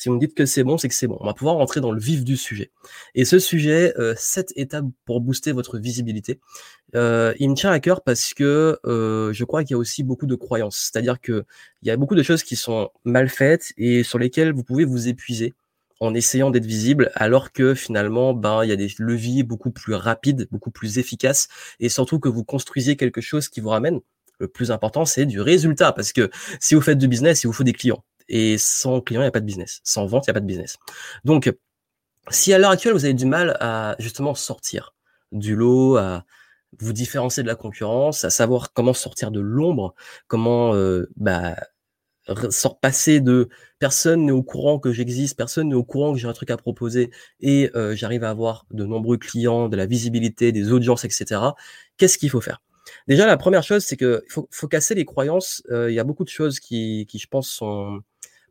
Si vous me dites que c'est bon, c'est que c'est bon. On va pouvoir rentrer dans le vif du sujet. Et ce sujet, euh, 7 étapes pour booster votre visibilité, euh, il me tient à cœur parce que euh, je crois qu'il y a aussi beaucoup de croyances. C'est-à-dire qu'il y a beaucoup de choses qui sont mal faites et sur lesquelles vous pouvez vous épuiser en essayant d'être visible, alors que finalement, ben, il y a des leviers beaucoup plus rapides, beaucoup plus efficaces, et surtout que vous construisez quelque chose qui vous ramène. Le plus important, c'est du résultat, parce que si vous faites du business, il vous faut des clients. Et sans client, il n'y a pas de business. Sans vente, il n'y a pas de business. Donc, si à l'heure actuelle, vous avez du mal à justement sortir du lot, à vous différencier de la concurrence, à savoir comment sortir de l'ombre, comment euh, bah, sort passer de personne n'est au courant que j'existe, personne n'est au courant que j'ai un truc à proposer et euh, j'arrive à avoir de nombreux clients, de la visibilité, des audiences, etc. Qu'est-ce qu'il faut faire? Déjà, la première chose, c'est faut, faut casser les croyances. Euh, il y a beaucoup de choses qui, qui, je pense, sont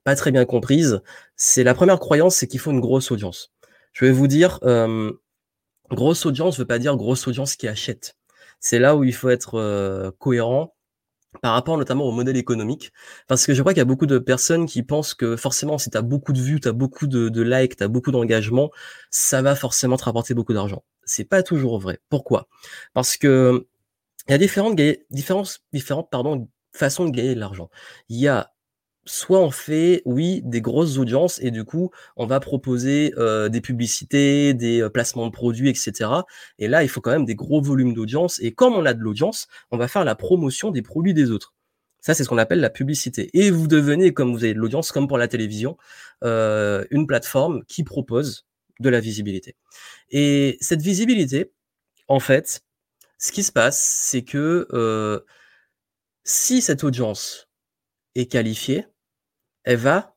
pas très bien comprises. C'est la première croyance, c'est qu'il faut une grosse audience. Je vais vous dire, euh, grosse audience veut pas dire grosse audience qui achète. C'est là où il faut être euh, cohérent par rapport notamment au modèle économique, parce que je crois qu'il y a beaucoup de personnes qui pensent que forcément si tu as beaucoup de vues, tu as beaucoup de, de likes, tu as beaucoup d'engagement, ça va forcément te rapporter beaucoup d'argent. C'est pas toujours vrai. Pourquoi? Parce que il y a différentes, différentes, différentes pardon, façons de gagner de l'argent. Il y a soit on fait, oui, des grosses audiences et du coup, on va proposer euh, des publicités, des euh, placements de produits, etc. Et là, il faut quand même des gros volumes d'audience. Et comme on a de l'audience, on va faire la promotion des produits des autres. Ça, c'est ce qu'on appelle la publicité. Et vous devenez, comme vous avez de l'audience, comme pour la télévision, euh, une plateforme qui propose de la visibilité. Et cette visibilité, en fait, ce qui se passe, c'est que si cette audience est qualifiée, elle va,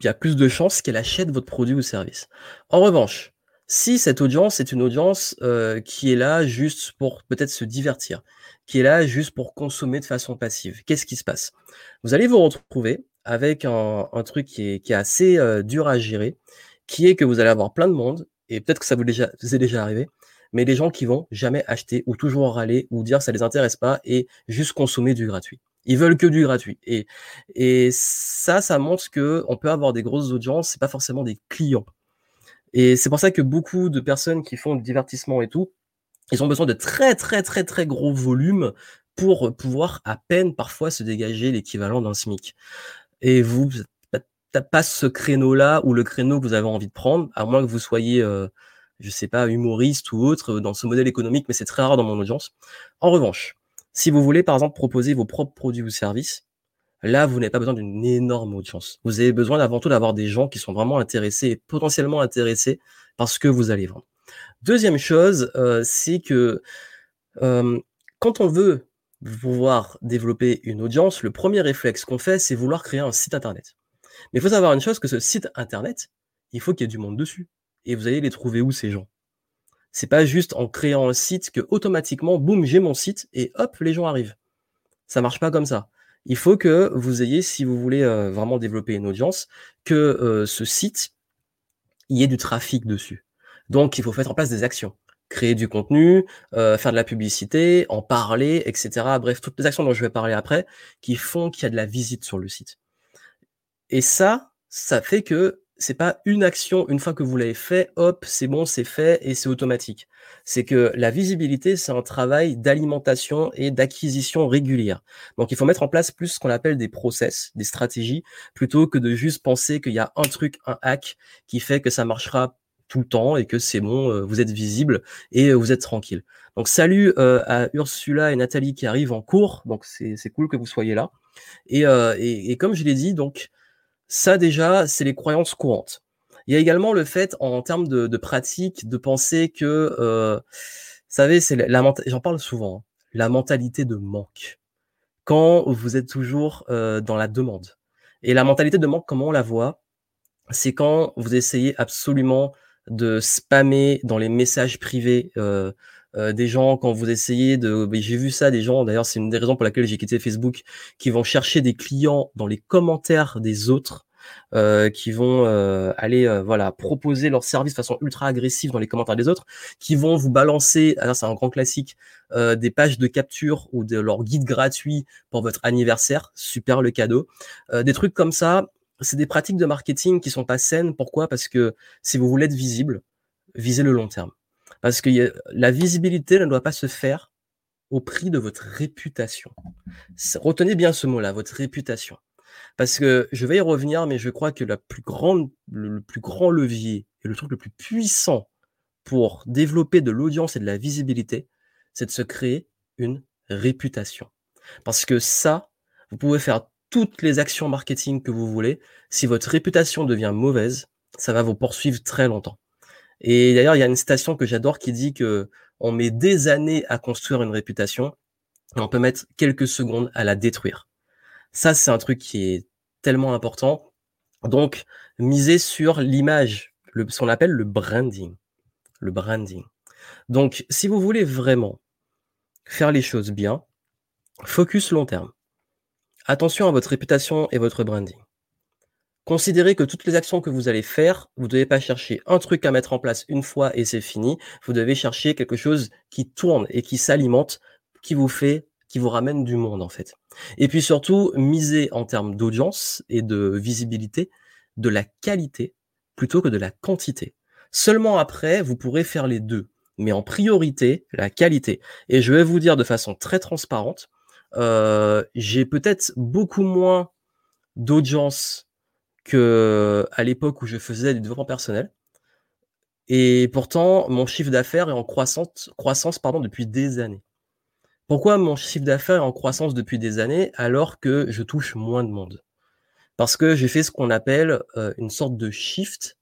il y a plus de chances qu'elle achète votre produit ou service. En revanche, si cette audience est une audience euh, qui est là juste pour peut-être se divertir, qui est là juste pour consommer de façon passive, qu'est-ce qui se passe? Vous allez vous retrouver avec un, truc qui est, assez euh, dur à gérer, qui est que vous allez avoir plein de monde, et peut-être que ça vous, est déjà arrivé, mais des gens qui vont jamais acheter ou toujours râler ou dire ça les intéresse pas et juste consommer du gratuit. Ils veulent que du gratuit. Et, et ça, ça montre que on peut avoir des grosses audiences, c'est pas forcément des clients. Et c'est pour ça que beaucoup de personnes qui font du divertissement et tout, ils ont besoin de très très très très gros volumes pour pouvoir à peine parfois se dégager l'équivalent d'un SMIC. Et vous, t'as pas ce créneau-là ou le créneau que vous avez envie de prendre, à moins que vous soyez euh, je sais pas, humoriste ou autre dans ce modèle économique, mais c'est très rare dans mon audience. En revanche, si vous voulez par exemple proposer vos propres produits ou services, là vous n'avez pas besoin d'une énorme audience. Vous avez besoin avant tout d'avoir des gens qui sont vraiment intéressés et potentiellement intéressés par ce que vous allez vendre. Deuxième chose, euh, c'est que euh, quand on veut pouvoir développer une audience, le premier réflexe qu'on fait, c'est vouloir créer un site internet. Mais il faut savoir une chose, que ce site internet, il faut qu'il y ait du monde dessus et vous allez les trouver où ces gens? C'est pas juste en créant un site que automatiquement, boum, j'ai mon site et hop, les gens arrivent. Ça marche pas comme ça. Il faut que vous ayez, si vous voulez euh, vraiment développer une audience, que euh, ce site, y ait du trafic dessus. Donc, il faut mettre en place des actions créer du contenu, euh, faire de la publicité, en parler, etc. Bref, toutes les actions dont je vais parler après, qui font qu'il y a de la visite sur le site. Et ça, ça fait que c'est pas une action, une fois que vous l'avez fait, hop, c'est bon, c'est fait et c'est automatique. C'est que la visibilité, c'est un travail d'alimentation et d'acquisition régulière. Donc, il faut mettre en place plus ce qu'on appelle des process, des stratégies, plutôt que de juste penser qu'il y a un truc, un hack qui fait que ça marchera tout le temps et que c'est bon, euh, vous êtes visible et euh, vous êtes tranquille. Donc, salut euh, à Ursula et Nathalie qui arrivent en cours. Donc, c'est cool que vous soyez là. Et, comme je l'ai dit, donc, ça déjà, c'est les croyances courantes. Il y a également le fait, en termes de, pratique, de penser que, euh, vous savez, c'est la, j'en parle souvent, hein, la mentalité de manque. Quand vous êtes toujours euh, dans la demande. Et la mentalité de manque, comment on la voit? C'est quand vous essayez absolument de spammer dans les messages privés euh, euh, des gens quand vous essayez de j'ai vu ça des gens d'ailleurs c'est une des raisons pour laquelle j'ai quitté Facebook qui vont chercher des clients dans les commentaires des autres euh, qui vont euh, aller voilà proposer leur service de façon ultra agressive dans les commentaires des autres qui vont vous balancer alors c'est un grand classique des pages de capture ou de leur guide gratuit pour votre anniversaire super le cadeau des trucs comme ça c'est des pratiques de marketing qui sont pas saines. Pourquoi? Parce que si vous voulez être visible, visez le long terme. Parce que la visibilité ne doit pas se faire au prix de votre réputation. Retenez bien ce mot-là, votre réputation. Parce que je vais y revenir, mais je crois que le, plus grand levier et le truc le plus puissant pour développer de l'audience et de la visibilité, c'est de se créer une réputation. Parce que ça, vous pouvez faire toutes les actions marketing que vous voulez. Si votre réputation devient mauvaise, ça va vous poursuivre très longtemps. Et d'ailleurs, il y a une citation que j'adore qui dit que on met des années à construire une réputation et on peut mettre quelques secondes à la détruire. Ça, c'est un truc qui est tellement important. Donc, miser sur l'image, ce qu'on appelle le branding. Le branding. Donc, si vous voulez vraiment faire les choses bien, focus long terme. Attention à votre réputation et votre branding. Considérez que toutes les actions que vous allez faire, vous ne devez pas chercher un truc à mettre en place une fois et c'est fini. Vous devez chercher quelque chose qui tourne et qui s'alimente, qui vous fait, qui vous ramène du monde en fait. Et puis surtout, miser en termes d'audience et de visibilité, de la qualité plutôt que de la quantité. Seulement après, vous pourrez faire les deux. Mais en priorité, la qualité. Et je vais vous dire de façon très transparente, euh, j'ai peut-être beaucoup moins d'audience que à l'époque où je faisais du développement personnel. Et pourtant, mon chiffre d'affaires est en croissance, croissance depuis des années. Pourquoi mon chiffre d'affaires est en croissance depuis des années alors que je touche moins de monde? Parce que j'ai fait ce qu'on appelle euh, une sorte de shift.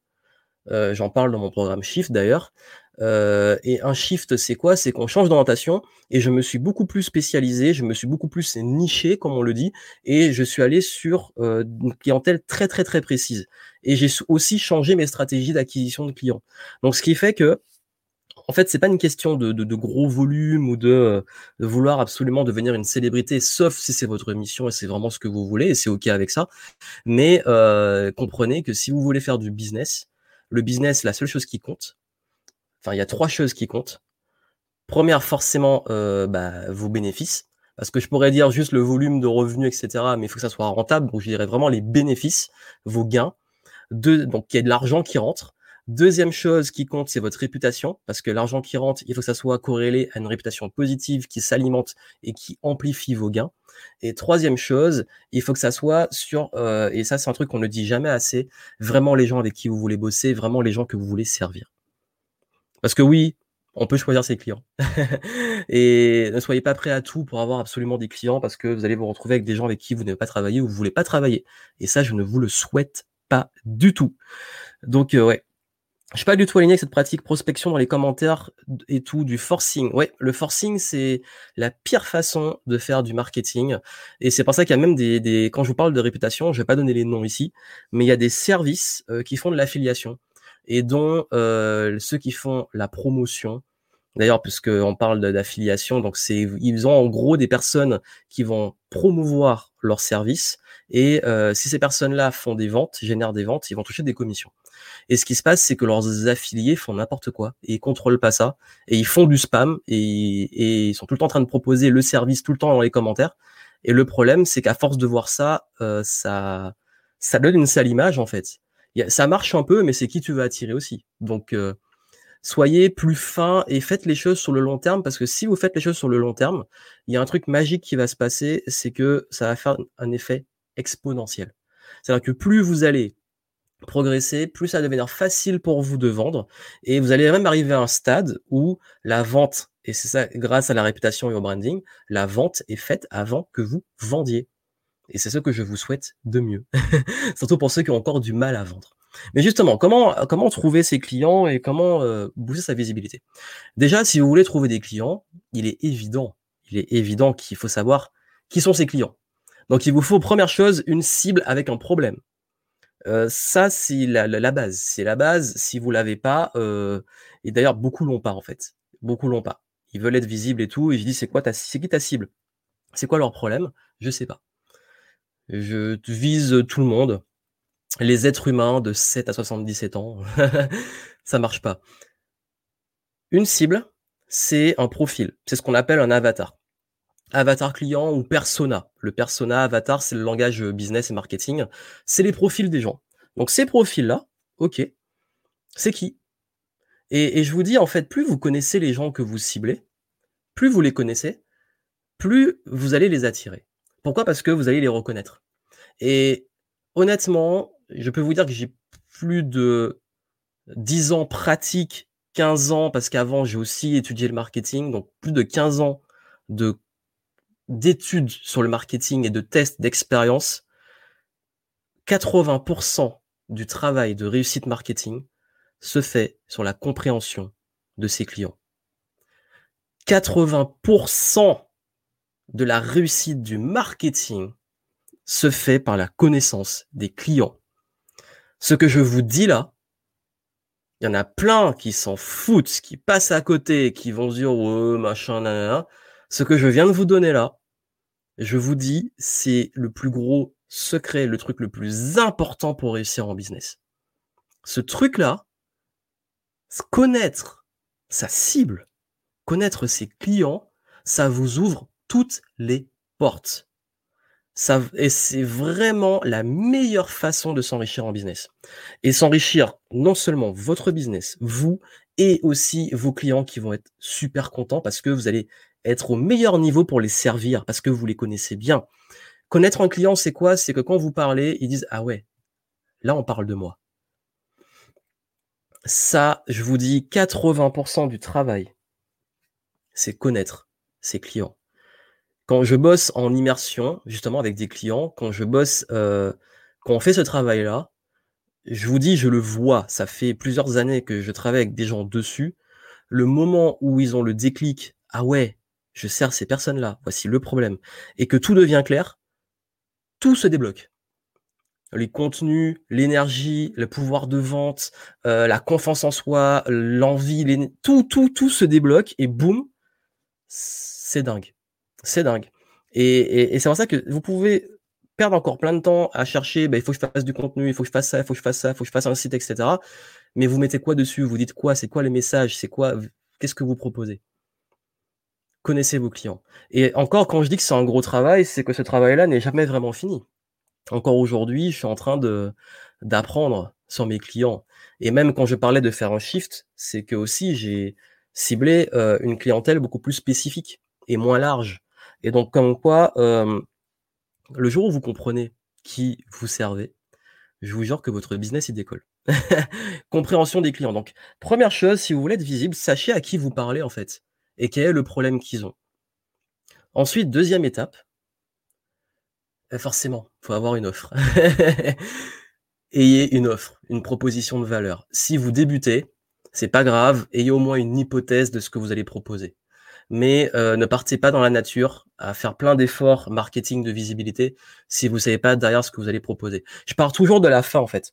Euh, j'en parle dans mon programme Shift d'ailleurs. Euh, et un shift, c'est quoi? C'est qu'on change d'orientation et je me suis beaucoup plus spécialisé, je me suis beaucoup plus niché, comme on le dit, et je suis allé sur euh, une clientèle très très très précise. Et j'ai aussi changé mes stratégies d'acquisition de clients. Donc, ce qui fait que en fait, c'est pas une question de, de, de, gros volume ou de, de, vouloir absolument devenir une célébrité, sauf si c'est votre mission et c'est vraiment ce que vous voulez et c'est ok avec ça. Mais euh, comprenez que si vous voulez faire du business, le business, la seule chose qui compte, Enfin, il y a trois choses qui comptent. Première, forcément, euh, bah, vos bénéfices. Parce que je pourrais dire juste le volume de revenus, etc. Mais il faut que ça soit rentable. Donc, je dirais vraiment les bénéfices, vos gains. Deux, donc, il y a de l'argent qui rentre. Deuxième chose qui compte, c'est votre réputation, parce que l'argent qui rentre, il faut que ça soit corrélé à une réputation positive qui s'alimente et qui amplifie vos gains. Et troisième chose, il faut que ça soit sur, euh, et ça c'est un truc qu'on ne dit jamais assez, vraiment les gens avec qui vous voulez bosser, vraiment les gens que vous voulez servir. Parce que oui, on peut choisir ses clients. et ne soyez pas prêt à tout pour avoir absolument des clients parce que vous allez vous retrouver avec des gens avec qui vous n'avez pas travaillé ou vous voulez pas travailler. Et ça, je ne vous le souhaite pas du tout. Donc, euh, ouais. Je suis pas du tout aligné avec cette pratique prospection dans les commentaires et tout, du forcing. Ouais, le forcing, c'est la pire façon de faire du marketing. Et c'est pour ça qu'il y a même des, des, quand je vous parle de réputation, je vais pas donner les noms ici, mais il y a des services euh, qui font de l'affiliation et dont euh, ceux qui font la promotion, d'ailleurs puisqu'on parle d'affiliation, donc c'est ils ont en gros des personnes qui vont promouvoir leurs services et euh, si ces personnes-là font des ventes, génèrent des ventes, ils vont toucher des commissions. Et ce qui se passe, c'est que leurs affiliés font n'importe quoi et ils contrôlent pas ça et ils font du spam et, ils sont tout le temps en train de proposer le service tout le temps dans les commentaires. Et le problème, c'est qu'à force de voir ça, euh, ça, ça donne une sale image en fait ça marche un peu, mais c'est qui tu veux attirer aussi. Donc, euh, soyez plus fin et faites les choses sur le long terme, parce que si vous faites les choses sur le long terme, il y a un truc magique qui va se passer, c'est que ça va faire un effet exponentiel. C'est-à-dire que plus vous allez progresser, plus ça va devenir facile pour vous de vendre, et vous allez même arriver à un stade où la vente, et c'est ça grâce à la réputation et au branding, la vente est faite avant que vous vendiez. Et c'est ce que je vous souhaite de mieux. Surtout pour ceux qui ont encore du mal à vendre. Mais justement, comment, comment trouver ses clients et comment euh, booster sa visibilité? Déjà, si vous voulez trouver des clients, il est évident, il est évident qu'il faut savoir qui sont ses clients. Donc, il vous faut, première chose, une cible avec un problème. Euh, ça, c'est la, la, base. C'est la base. Si vous l'avez pas, euh, et d'ailleurs, beaucoup l'ont pas en fait. Beaucoup l'ont pas. Ils veulent être visibles et tout. Et je dis, c'est quoi ta, c'est qui ta cible? C'est quoi leur problème? Je sais pas. Je vise tout le monde. Les êtres humains de 7 à 77 ans, ça marche pas. Une cible, c'est un profil. C'est ce qu'on appelle un avatar. avatar client ou persona. Le persona, avatar, c'est le langage business et marketing. C'est les profils des gens. Donc ces profils-là, ok, c'est qui? Et, je vous dis, en fait, plus vous connaissez les gens que vous ciblez, plus vous les connaissez, plus vous allez les attirer. Pourquoi? Parce que vous allez les reconnaître. Et honnêtement, je peux vous dire que j'ai plus de 10 ans pratique, 15 ans, parce qu'avant j'ai aussi étudié le marketing, donc plus de 15 ans de d'études sur le marketing et de tests d'expérience. 80% du travail de réussite marketing se fait sur la compréhension de ses clients. 80% de la réussite du marketing se fait par la connaissance des clients. Ce que je vous dis là, il y en a plein qui s'en foutent, qui passent à côté, qui vont dire ouais, machin, nanana. Ce que je viens de vous donner là, je vous dis, c'est le plus gros secret, le truc le plus important pour réussir en business. Ce truc-là, connaître sa cible, connaître ses clients, ça vous ouvre toutes les portes. Ça, et c'est vraiment la meilleure façon de s'enrichir en business. Et s'enrichir non seulement votre business, vous, et aussi vos clients qui vont être super contents parce que vous allez être au meilleur niveau pour les servir, parce que vous les connaissez bien. Connaître un client, c'est quoi? C'est que quand vous parlez, ils disent Ah ouais, là on parle de moi. Ça, je vous dis, 80% du travail, c'est connaître ses clients. Quand je bosse en immersion, justement avec des clients, quand je bosse, euh, quand on fait ce travail-là, je vous dis, je le vois. Ça fait plusieurs années que je travaille avec des gens dessus. Le moment où ils ont le déclic, ah ouais, je sers ces personnes-là, voici le problème, et que tout devient clair, tout se débloque les contenus, l'énergie, le pouvoir de vente, euh, la confiance en soi, l'envie, tout, tout, tout se débloque et boum, c'est dingue. C'est dingue. Et, c'est pour ça que vous pouvez perdre encore plein de temps à chercher, bah, il faut que je fasse du contenu, il faut que je fasse ça, il faut que je fasse ça, il faut que je fasse un site, etc. Mais vous mettez quoi dessus? Vous dites quoi? C'est quoi les messages? C'est quoi? Qu'est-ce que vous proposez? Connaissez vos clients. Et encore, quand je dis que c'est un gros travail, c'est que ce travail-là n'est jamais vraiment fini encore aujourd'hui, je suis en train de d'apprendre sur mes clients. Et même quand je parlais de faire un shift, c'est que aussi j'ai ciblé euh, une clientèle beaucoup plus spécifique et moins large. Et donc comme quoi, euh, le jour où vous comprenez qui vous servez, je vous jure que votre business il décolle. Compréhension des clients. Donc première chose, si vous voulez être visible, sachez à qui vous parlez en fait et quel est le problème qu'ils ont. Ensuite, deuxième étape, euh, forcément, faut avoir une offre. ayez une offre, une proposition de valeur. Si vous débutez, c'est pas grave, ayez au moins une hypothèse de ce que vous allez proposer. Mais euh, ne partez pas dans la nature à faire plein d'efforts marketing de visibilité si vous savez pas derrière ce que vous allez proposer. Je pars toujours de la fin en fait.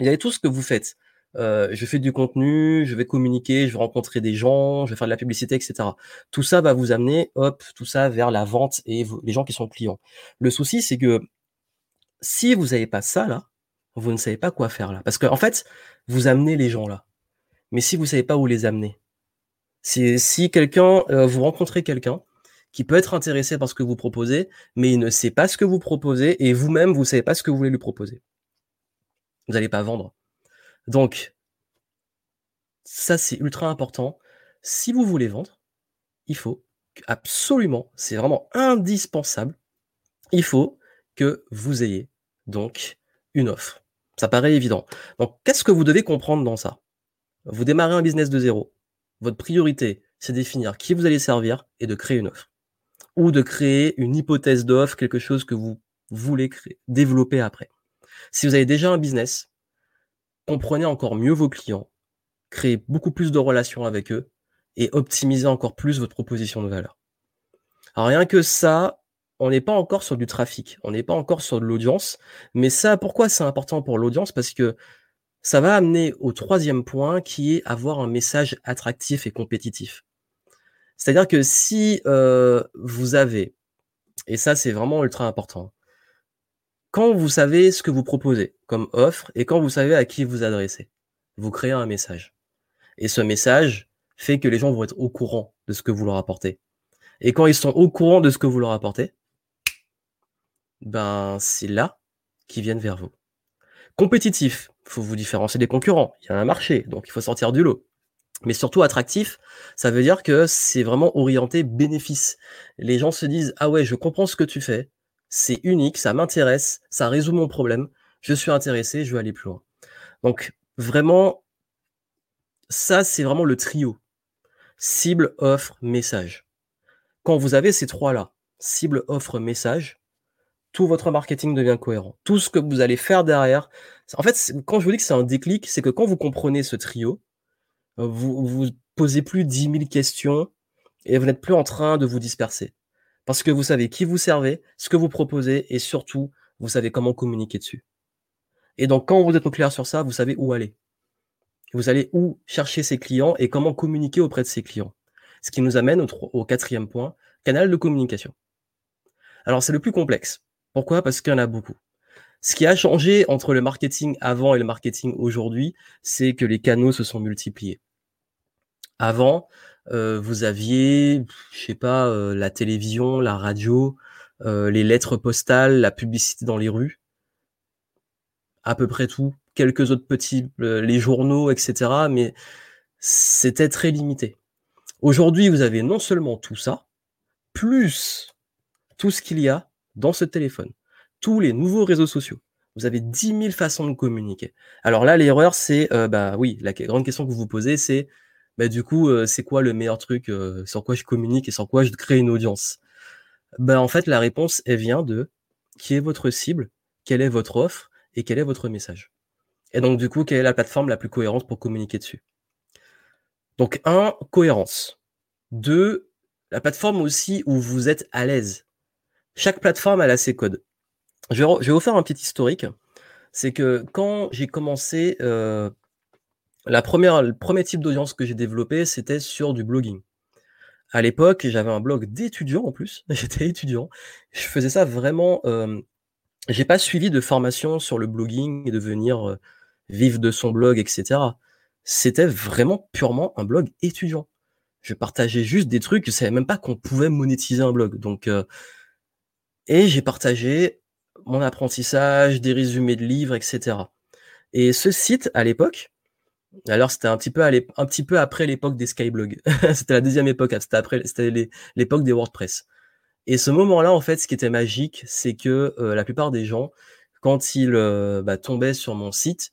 Il y a tout ce que vous faites. Euh, je fais du contenu, je vais communiquer, je vais rencontrer des gens, je vais faire de la publicité, etc. Tout ça va vous amener, hop, tout ça vers la vente et les gens qui sont clients. Le souci, c'est que si vous n'avez pas ça là, vous ne savez pas quoi faire là. Parce qu'en en fait, vous amenez les gens là. Mais si vous savez pas où les amener, si, si quelqu'un, euh, vous rencontrez quelqu'un qui peut être intéressé par ce que vous proposez, mais il ne sait pas ce que vous proposez et vous-même, vous savez pas ce que vous voulez lui proposer. Vous n'allez pas vendre. Donc, ça c'est ultra important. Si vous voulez vendre, il faut absolument, c'est vraiment indispensable, il faut que vous ayez donc une offre. Ça paraît évident. Donc, qu'est-ce que vous devez comprendre dans ça? Vous démarrez un business de zéro. Votre priorité, c'est définir qui vous allez servir et de créer une offre. Ou de créer une hypothèse d'offre, quelque chose que vous voulez créer, développer après. Si vous avez déjà un business, comprenez encore mieux vos clients, créez beaucoup plus de relations avec eux et optimisez encore plus votre proposition de valeur. Alors rien que ça, on n'est pas encore sur du trafic, on n'est pas encore sur de l'audience, mais ça, pourquoi c'est important pour l'audience? Parce que ça va amener au troisième point qui est avoir un message attractif et compétitif. C'est-à-dire que si euh, vous avez, et ça c'est vraiment ultra important, quand vous savez ce que vous proposez comme offre et quand vous savez à qui vous adressez, vous créez un message. Et ce message fait que les gens vont être au courant de ce que vous leur apportez. Et quand ils sont au courant de ce que vous leur apportez, ben c'est là qu'ils viennent vers vous. Compétitif, faut vous différencier des concurrents. Il y a un marché, donc il faut sortir du lot. Mais surtout attractif, ça veut dire que c'est vraiment orienté bénéfice. Les gens se disent ah ouais, je comprends ce que tu fais, c'est unique, ça m'intéresse, ça résout mon problème, je suis intéressé, je veux aller plus loin. Donc vraiment, ça c'est vraiment le trio cible, offre, message. Quand vous avez ces trois-là, cible, offre, message, tout votre marketing devient cohérent. Tout ce que vous allez faire derrière. En fait, quand je vous dis que c'est un déclic, c'est que quand vous comprenez ce trio, vous vous posez plus 10 000 questions et vous n'êtes plus en train de vous disperser. Parce que vous savez qui vous servez, ce que vous proposez et surtout, vous savez comment communiquer dessus. Et donc, quand vous êtes au clair sur ça, vous savez où aller vous allez où chercher ses clients et comment communiquer auprès de ses clients. Ce qui nous amène au, quatrième point, canal de communication. Alors c'est le plus complexe. Pourquoi? Parce qu'il y en a beaucoup. Ce qui a changé entre le marketing avant et le marketing aujourd'hui, c'est que les canaux se sont multipliés. Avant, euh, vous aviez, je sais pas, euh, la télévision, la radio, euh, les lettres postales, la publicité dans les rues, à peu près tout quelques autres petits, les journaux, etc. Mais c'était très limité. Aujourd'hui, vous avez non seulement tout ça, plus tout ce qu'il y a dans ce téléphone, tous les nouveaux réseaux sociaux. Vous avez 10 000 façons de communiquer. Alors là, l'erreur, c'est, euh, bah oui, la grande question que vous vous posez, c'est, bah du coup, euh, c'est quoi le meilleur truc sur quoi je communique et sur quoi je crée une audience? Bah, En fait, la réponse, elle vient de qui est votre cible, quelle est votre offre et quel est votre message. Et donc, du coup, quelle est la plateforme la plus cohérente pour communiquer dessus? Donc, un, cohérence. Deux, la plateforme aussi où vous êtes à l'aise. Chaque plateforme, elle a ses codes. Je vais, vous faire un petit historique. C'est que quand j'ai commencé, euh, le premier type d'audience que j'ai développé, c'était sur du blogging. À l'époque, j'avais un blog d'étudiants en plus. J'étais étudiant. Je faisais ça vraiment. Euh, j'ai pas suivi de formation sur le blogging et devenir euh, vivre de son blog, etc. C'était vraiment purement un blog étudiant. Je partageais juste des trucs, je savais même pas qu'on pouvait monétiser un blog. Donc, euh, et j'ai partagé mon apprentissage, des résumés de livres, etc. Et ce site, à l'époque, alors c'était un petit peu après l'époque des Skyblogs. c'était la deuxième époque, c'était après, c'était l'époque des WordPress. Et ce moment-là, en fait, ce qui était magique, c'est que euh, la plupart des gens, quand ils euh, bah, tombaient sur mon site,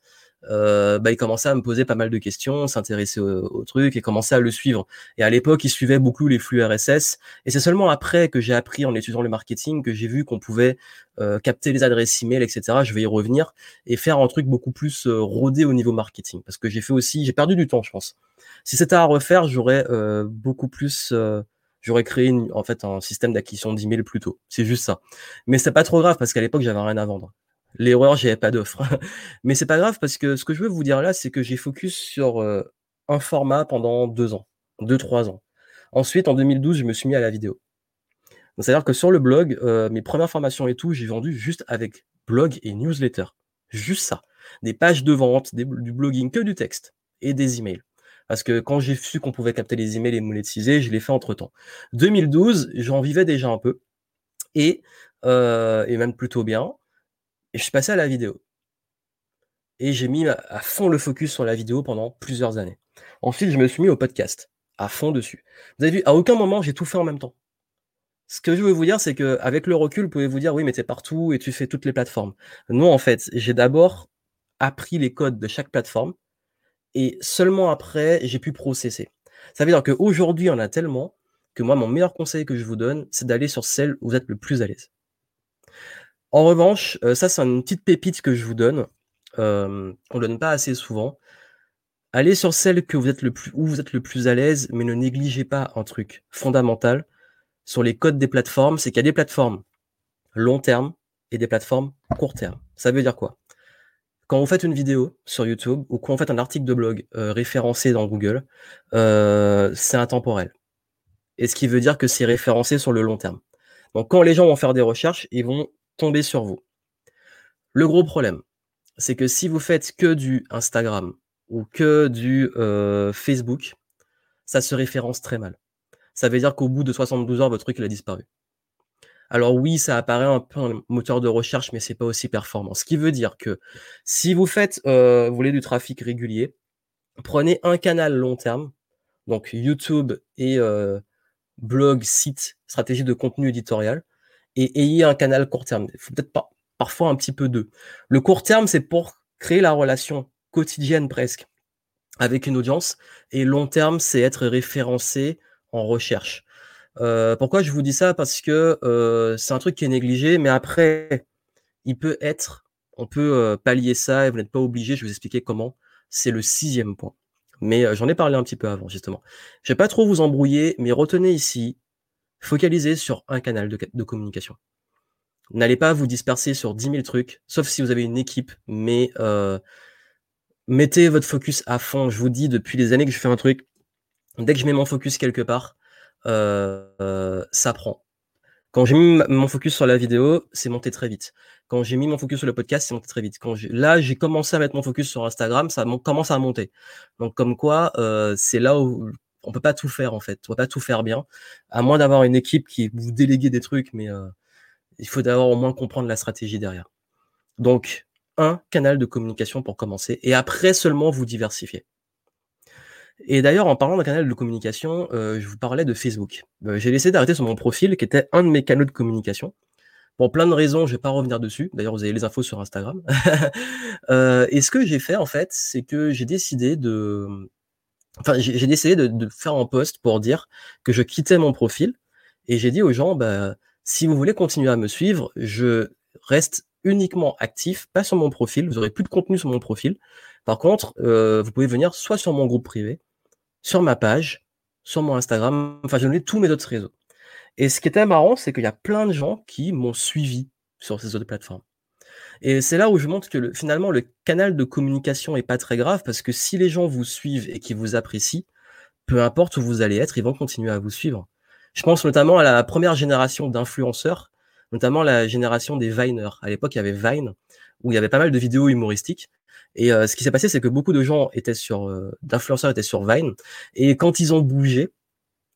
euh, bah, il commençait à me poser pas mal de questions, s'intéresser au, truc et commençait à le suivre. Et à l'époque, il suivait beaucoup les flux RSS. Et c'est seulement après que j'ai appris en étudiant le marketing que j'ai vu qu'on pouvait euh, capter les adresses email, etc. Je vais y revenir et faire un truc beaucoup plus euh, rodé au niveau marketing. Parce que j'ai fait aussi, j'ai perdu du temps, je pense. Si c'était à refaire, j'aurais euh, beaucoup plus euh, j'aurais créé une, en fait un système d'acquisition d'email plus tôt. C'est juste ça. Mais c'est pas trop grave parce qu'à l'époque j'avais rien à vendre. L'erreur, j'avais pas d'offre. Mais c'est pas grave parce que ce que je veux vous dire là, c'est que j'ai focus sur euh, un format pendant deux ans, deux, trois ans. Ensuite, en 2012, je me suis mis à la vidéo. C'est-à-dire que sur le blog, euh, mes premières formations et tout, j'ai vendu juste avec blog et newsletter. Juste ça. Des pages de vente, du blogging, que du texte et des emails. Parce que quand j'ai su qu'on pouvait capter les emails et monétiser, je l'ai fait entre temps. 2012, j'en vivais déjà un peu. Et, euh, et même plutôt bien. Et je suis passé à la vidéo. Et j'ai mis à fond le focus sur la vidéo pendant plusieurs années. Ensuite, je me suis mis au podcast, à fond dessus. Vous avez vu, à aucun moment, j'ai tout fait en même temps. Ce que je veux vous dire, c'est qu'avec le recul, vous pouvez vous dire, oui, mais t'es partout et tu fais toutes les plateformes. Non, en fait, j'ai d'abord appris les codes de chaque plateforme et seulement après, j'ai pu processer. Ça veut dire qu'aujourd'hui, on a tellement que moi, mon meilleur conseil que je vous donne, c'est d'aller sur celle où vous êtes le plus à l'aise. En revanche, euh, ça c'est une petite pépite que je vous donne, euh, qu'on ne donne pas assez souvent. Allez sur celle que vous êtes le plus, où vous êtes le plus à l'aise, mais ne négligez pas un truc fondamental sur les codes des plateformes, c'est qu'il y a des plateformes long terme et des plateformes court terme. Ça veut dire quoi? Quand vous faites une vidéo sur YouTube ou quand vous faites un article de blog euh, référencé dans Google, c'est intemporel. Et ce qui veut dire que c'est référencé sur le long terme. Donc quand les gens vont faire des recherches, ils vont sur vous. Le gros problème, c'est que si vous faites que du Instagram ou que du euh, Facebook, ça se référence très mal. ça veut dire qu'au bout de 72 heures, votre truc il a disparu. Alors oui, ça apparaît un peu un moteur de recherche, mais c'est pas aussi performant. Ce qui veut dire que si vous faites, euh, vous voulez du trafic régulier, prenez un canal long terme, donc YouTube et euh, blog, site, stratégie de contenu éditorial, et ayez un canal court terme. Il faut peut-être pas, parfois un petit peu deux. Le court terme, c'est pour créer la relation quotidienne presque avec une audience, et long terme, c'est être référencé en recherche. Euh, pourquoi je vous dis ça? Parce que euh, c'est un truc qui est négligé, mais après, il peut être, on peut euh, pallier ça et vous n'êtes pas obligé, je vais vous expliquer comment. C'est le sixième point. Mais j'en ai parlé un petit peu avant, justement. Je vais pas trop vous embrouiller, mais retenez ici, focalisez sur un canal de, communication. N'allez pas vous disperser sur 10 000 trucs, sauf si vous avez une équipe, mais mettez votre focus à fond. Je vous dis, depuis des années que je fais un truc, dès que je mets mon focus quelque part, euh, ça prend. Quand j'ai mis mon focus sur la vidéo, c'est monté très vite. Quand j'ai mis mon focus sur le podcast, c'est monté très vite. Quand là, j'ai commencé à mettre mon focus sur Instagram, ça commence à monter. Donc, comme quoi, euh, c'est là où on peut pas tout faire en fait. On peut pas tout faire bien, à moins d'avoir une équipe qui vous déléguer des trucs, mais euh, il faut d'abord au moins comprendre la stratégie derrière. Donc, un canal de communication pour commencer, et après seulement vous diversifier. Et d'ailleurs, en parlant d'un canal de communication, euh, je vous parlais de Facebook. Euh, j'ai laissé d'arrêter sur mon profil, qui était un de mes canaux de communication. Pour plein de raisons, je vais pas revenir dessus. D'ailleurs, vous avez les infos sur Instagram. et ce que j'ai fait, en fait, c'est que j'ai décidé de... Enfin, j'ai décidé de, faire un post pour dire que je quittais mon profil. Et j'ai dit aux gens, bah, si vous voulez continuer à me suivre, je reste uniquement actif, pas sur mon profil. Vous aurez plus de contenu sur mon profil. Par contre, euh, vous pouvez venir soit sur mon groupe privé, sur ma page, sur mon Instagram, enfin j'ai donné tous mes autres réseaux. Et ce qui était marrant, c'est qu'il y a plein de gens qui m'ont suivi sur ces autres plateformes. Et c'est là où je montre que le, finalement le canal de communication est pas très grave parce que si les gens vous suivent et qui vous apprécient, peu importe où vous allez être, ils vont continuer à vous suivre. Je pense notamment à la première génération d'influenceurs, notamment la génération des Viners. À l'époque, il y avait Vine, où il y avait pas mal de vidéos humoristiques. Et euh, ce qui s'est passé, c'est que beaucoup de gens étaient sur, euh, d'influenceurs étaient sur Vine, et quand ils ont bougé,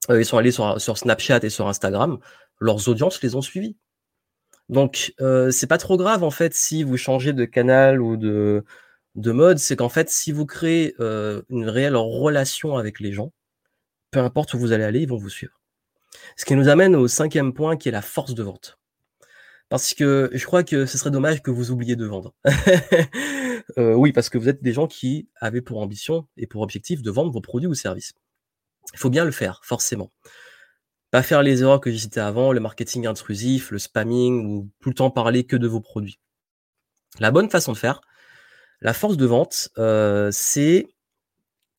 euh, ils sont allés sur, sur Snapchat et sur Instagram, leurs audiences les ont suivis. Donc c'est pas trop grave en fait si vous changez de canal ou de, de mode, c'est qu'en fait si vous créez une réelle relation avec les gens, peu importe où vous allez aller, ils vont vous suivre. Ce qui nous amène au cinquième point qui est la force de vente. Parce que je crois que ce serait dommage que vous oubliez de vendre. Euh, oui, parce que vous êtes des gens qui avaient pour ambition et pour objectif de vendre vos produits ou services. Il faut bien le faire, forcément. Faire les erreurs que j'ai citées avant, le marketing intrusif, le spamming ou tout le temps parler que de vos produits. La bonne façon de faire, la force de vente, euh, c'est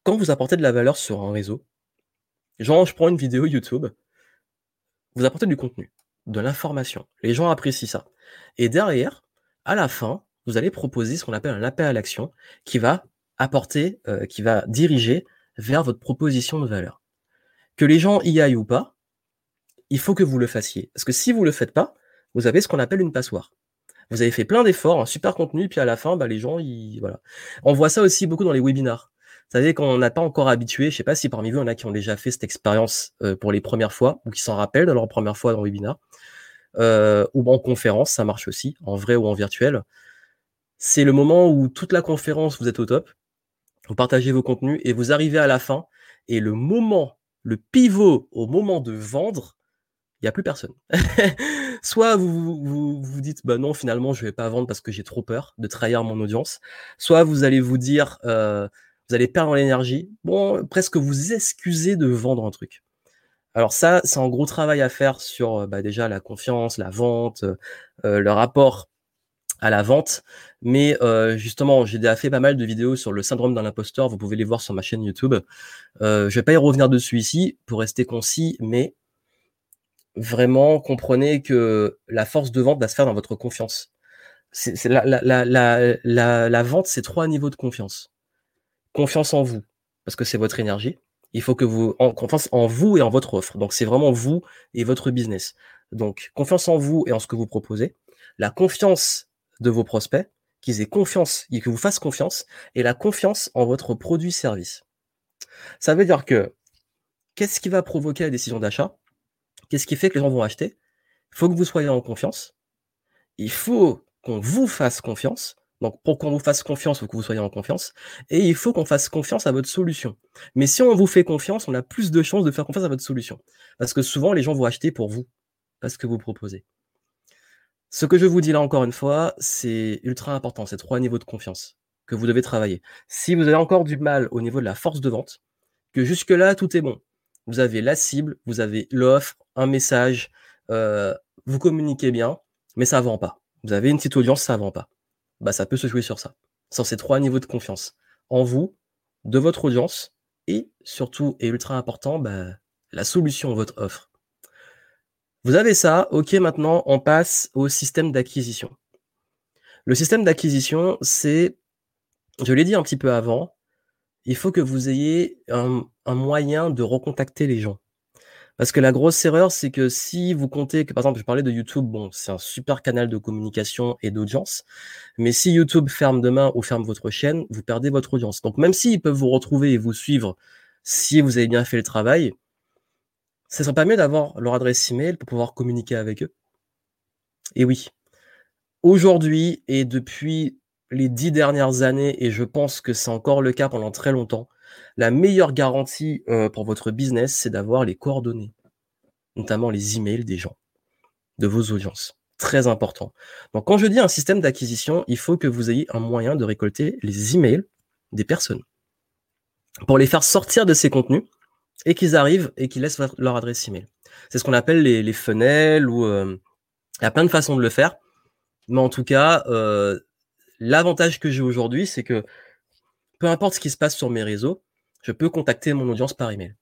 quand vous apportez de la valeur sur un réseau. Genre, je prends une vidéo YouTube, vous apportez du contenu, de l'information. Les gens apprécient ça. Et derrière, à la fin, vous allez proposer ce qu'on appelle un appel à l'action qui va apporter, euh, qui va diriger vers votre proposition de valeur. Que les gens y aillent ou pas, il faut que vous le fassiez. Parce que si vous le faites pas, vous avez ce qu'on appelle une passoire. Vous avez fait plein d'efforts, un super contenu, puis à la fin, bah, les gens, ils, voilà. On voit ça aussi beaucoup dans les webinars. Vous savez, quand on n'a pas encore habitué, je sais pas si parmi vous, il y en a qui ont déjà fait cette expérience euh, pour les premières fois, ou qui s'en rappellent de leur première fois dans le webinar, euh, ou en conférence, ça marche aussi, en vrai ou en virtuel c'est le moment où toute la conférence, vous êtes au top, vous partagez vos contenus et vous arrivez à la fin. Et le moment, le pivot au moment de vendre, il n'y a plus personne. soit vous, vous vous dites, bah non, finalement, je vais pas vendre parce que j'ai trop peur de trahir mon audience. Soit vous allez vous dire, euh, vous allez perdre l'énergie. Bon, presque vous excusez de vendre un truc. Alors ça, c'est un gros travail à faire sur bah, déjà la confiance, la vente, euh, le rapport à la vente. Mais euh, justement, j'ai déjà fait pas mal de vidéos sur le syndrome d'un imposteur. Vous pouvez les voir sur ma chaîne YouTube. Euh, je vais pas y revenir dessus ici pour rester concis, mais vraiment comprenez que la force de vente va se faire dans votre confiance. C'est, la, la, la, la, vente, c'est trois niveaux de confiance. Confiance en vous, parce que c'est votre énergie. Il faut que vous en confiance en vous et en votre offre. Donc c'est vraiment vous et votre business. Donc confiance en vous et en ce que vous proposez. La confiance de vos prospects, qu'ils aient confiance, qu'ils vous fassent confiance, et la confiance en votre produit-service. Ça veut dire que qu'est-ce qui va provoquer la décision d'achat? Qu'est-ce qui fait que les gens vont acheter? Il faut que vous soyez en confiance. Il faut qu'on vous fasse confiance. Donc, pour qu'on vous fasse confiance, il faut que vous soyez en confiance. Et il faut qu'on fasse confiance à votre solution. Mais si on vous fait confiance, on a plus de chances de faire confiance à votre solution. Parce que souvent, les gens vont acheter pour vous, parce que vous proposez. Ce que je vous dis là encore une fois, c'est ultra important. C'est trois niveaux de confiance que vous devez travailler. Si vous avez encore du mal au niveau de la force de vente, que jusque-là, tout est bon. Vous avez la cible, vous avez l'offre, un message, euh, vous communiquez bien, mais ça vend pas. Vous avez une petite audience, ça vend pas bah, ça peut se jouer sur ça, sur ces trois niveaux de confiance. En vous, de votre audience, et surtout, et ultra important, bah, la solution, votre offre. Vous avez ça, ok, maintenant on passe au système d'acquisition. Le système d'acquisition, c'est, je l'ai dit un petit peu avant, il faut que vous ayez un moyen de recontacter les gens. Parce que la grosse erreur, c'est que si vous comptez que, par exemple, je parlais de YouTube, bon, c'est un super canal de communication et d'audience, mais si YouTube ferme demain ou ferme votre chaîne, vous perdez votre audience. Donc, même s'ils peuvent vous retrouver et vous suivre si vous avez bien fait le travail, ce serait pas mieux d'avoir leur adresse email pour pouvoir communiquer avec eux. Et oui, aujourd'hui et depuis les dix dernières années, et je pense que c'est encore le cas pendant très longtemps, la meilleure garantie euh, pour votre business, c'est d'avoir les coordonnées, notamment les emails des gens, de vos audiences. Très important. Donc, quand je dis un système d'acquisition, il faut que vous ayez un moyen de récolter les emails des personnes pour les faire sortir de ces contenus et qu'ils arrivent et qu'ils laissent leur adresse email. C'est ce qu'on appelle les, les funnels ou euh, il y a plein de façons de le faire. Mais en tout cas, euh, l'avantage que j'ai aujourd'hui, c'est que peu importe ce qui se passe sur mes réseaux, je peux contacter mon audience par email.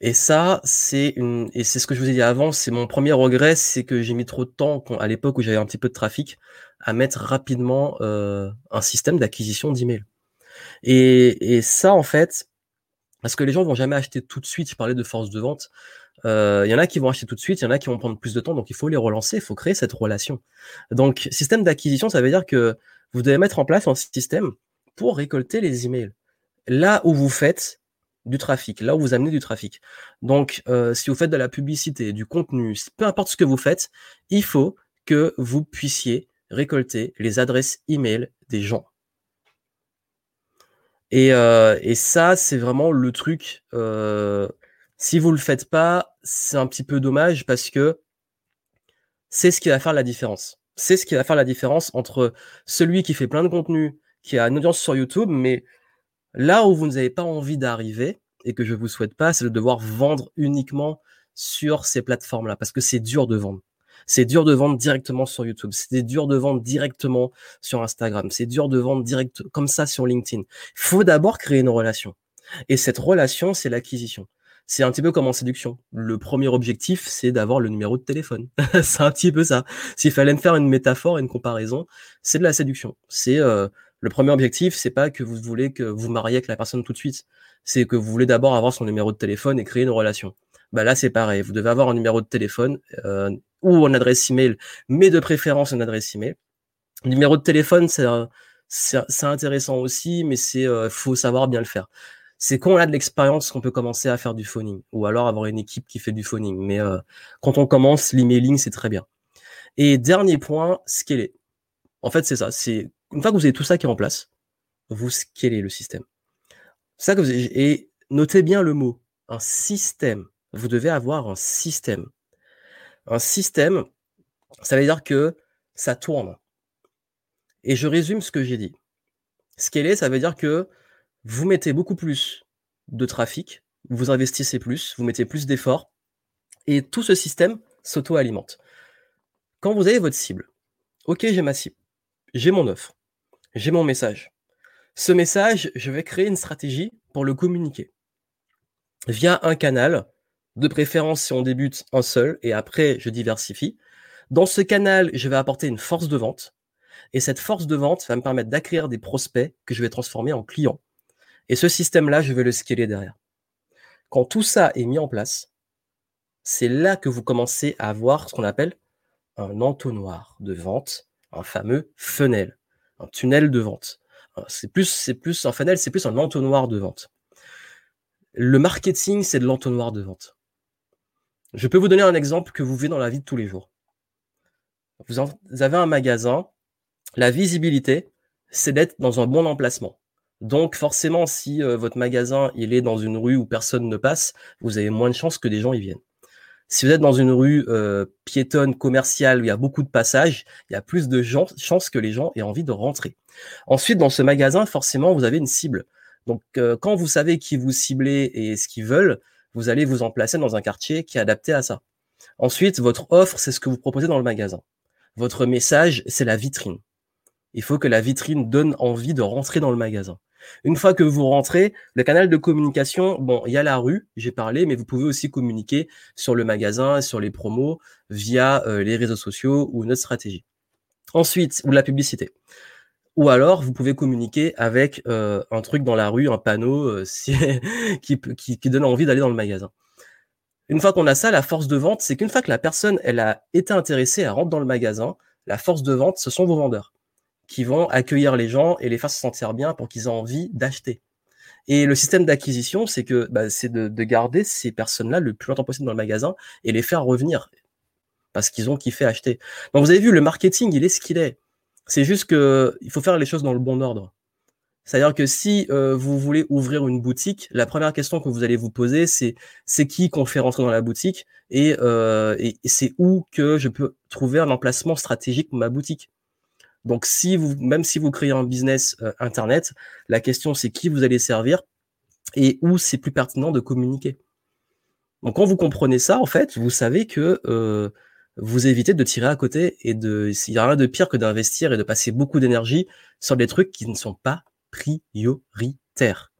Et ça, c'est une, et c'est ce que je vous ai dit avant, c'est mon premier regret, c'est que j'ai mis trop de temps, à l'époque où j'avais un petit peu de trafic, à mettre rapidement euh, un système d'acquisition d'email. Et, et ça, en fait, parce que les gens vont jamais acheter tout de suite. Je parlais de force de vente. Euh, il y en a qui vont acheter tout de suite, il y en a qui vont prendre plus de temps, donc il faut les relancer, il faut créer cette relation. Donc, système d'acquisition, ça veut dire que vous devez mettre en place un système pour récolter les emails. Là où vous faites du trafic, là où vous amenez du trafic. Donc, euh, si vous faites de la publicité, du contenu, peu importe ce que vous faites, il faut que vous puissiez récolter les adresses email des gens. Et, euh, et ça, c'est vraiment le truc. Euh, si vous le faites pas, c'est un petit peu dommage parce que c'est ce qui va faire la différence. C'est ce qui va faire la différence entre celui qui fait plein de contenu qui a une audience sur YouTube, mais là où vous n'avez pas envie d'arriver, et que je vous souhaite pas, c'est de devoir vendre uniquement sur ces plateformes-là, parce que c'est dur de vendre. C'est dur de vendre directement sur YouTube. C'est dur de vendre directement sur Instagram. C'est dur de vendre direct comme ça sur LinkedIn. Il faut d'abord créer une relation. Et cette relation, c'est l'acquisition. C'est un petit peu comme en séduction. Le premier objectif, c'est d'avoir le numéro de téléphone. c'est un petit peu ça. S'il fallait me faire une métaphore, une comparaison, c'est de la séduction. C'est euh, le premier objectif, c'est pas que vous voulez que vous mariez avec la personne tout de suite. C'est que vous voulez d'abord avoir son numéro de téléphone et créer une relation. Bah là, c'est pareil. Vous devez avoir un numéro de téléphone euh, ou une adresse email, mais de préférence une adresse email. Numéro de téléphone, c'est c'est intéressant aussi, mais c'est euh, faut savoir bien le faire. C'est quand on a de l'expérience qu'on peut commencer à faire du phoning, ou alors avoir une équipe qui fait du phoning. Mais euh, quand on commence, l'emailing, c'est très bien. Et dernier point, scaler. En fait, c'est ça. C'est une fois que vous avez tout ça qui est en place, vous scalez le système. Ça que vous et notez bien le mot, un système. Vous devez avoir un système. Un système, ça veut dire que ça tourne. Et je résume ce que j'ai dit. Scaler, ça veut dire que vous mettez beaucoup plus de trafic, vous investissez plus, vous mettez plus d'efforts, et tout ce système s'auto-alimente. Quand vous avez votre cible, ok, j'ai ma cible, j'ai mon offre, j'ai mon message. Ce message, je vais créer une stratégie pour le communiquer via un canal, de préférence si on débute un seul et après je diversifie. Dans ce canal, je vais apporter une force de vente et cette force de vente va me permettre d'acquérir des prospects que je vais transformer en clients. Et ce système-là, je vais le scaler derrière. Quand tout ça est mis en place, c'est là que vous commencez à avoir ce qu'on appelle un entonnoir de vente, un fameux funnel un tunnel de vente. C'est plus, c'est plus un funnel, c'est plus un entonnoir de vente. Le marketing, c'est de l'entonnoir de vente. Je peux vous donner un exemple que vous vivez dans la vie de tous les jours. Vous, avez un magasin, la visibilité, c'est d'être dans un bon emplacement. Donc forcément, si euh, votre magasin il est dans une rue où personne ne passe, vous avez moins de chances que des gens y viennent. Si vous êtes dans une rue euh, piétonne commerciale où il y a beaucoup de passages, il y a plus de chances que les gens aient envie de rentrer. Ensuite, dans ce magasin, forcément, vous avez une cible. Donc, euh, quand vous savez qui vous ciblez et ce qu'ils veulent, vous allez vous en placer dans un quartier qui est adapté à ça. Ensuite, votre offre, c'est ce que vous proposez dans le magasin. Votre message, c'est la vitrine. Il faut que la vitrine donne envie de rentrer dans le magasin. Une fois que vous rentrez, le canal de communication, bon, il y a la rue, j'ai parlé, mais vous pouvez aussi communiquer sur le magasin, sur les promos, via euh, les réseaux sociaux ou notre stratégie. Ensuite, ou la publicité. Ou alors, vous pouvez communiquer avec euh, un truc dans la rue, un panneau euh, qui, donne envie d'aller dans le magasin. Une fois qu'on a ça, la force de vente, c'est qu'une fois que la personne elle a été intéressée, elle rentre dans le magasin, la force de vente, ce sont vos vendeurs qui vont accueillir les gens et les faire se sentir bien pour qu'ils aient envie d'acheter. Et le système d'acquisition, c'est que bah, c'est de, de, garder ces personnes-là le plus longtemps possible dans le magasin et les faire revenir parce qu'ils ont kiffé acheter. Donc vous avez vu, le marketing, il est ce qu'il est. C'est juste que il faut faire les choses dans le bon ordre. C'est-à-dire que si euh, vous voulez ouvrir une boutique, la première question que vous allez vous poser, c'est c'est qui qu'on fait rentrer dans la boutique et, euh, et, c'est où que je peux trouver un emplacement stratégique pour ma boutique. Donc si vous, même si vous créez un business euh, internet, la question c'est qui vous allez servir et où c'est plus pertinent de communiquer. Donc quand vous comprenez ça, en fait, vous savez que euh, vous évitez de tirer à côté et de, il n'y a rien de pire que d'investir et de passer beaucoup d'énergie sur des trucs qui ne sont pas prioritaires.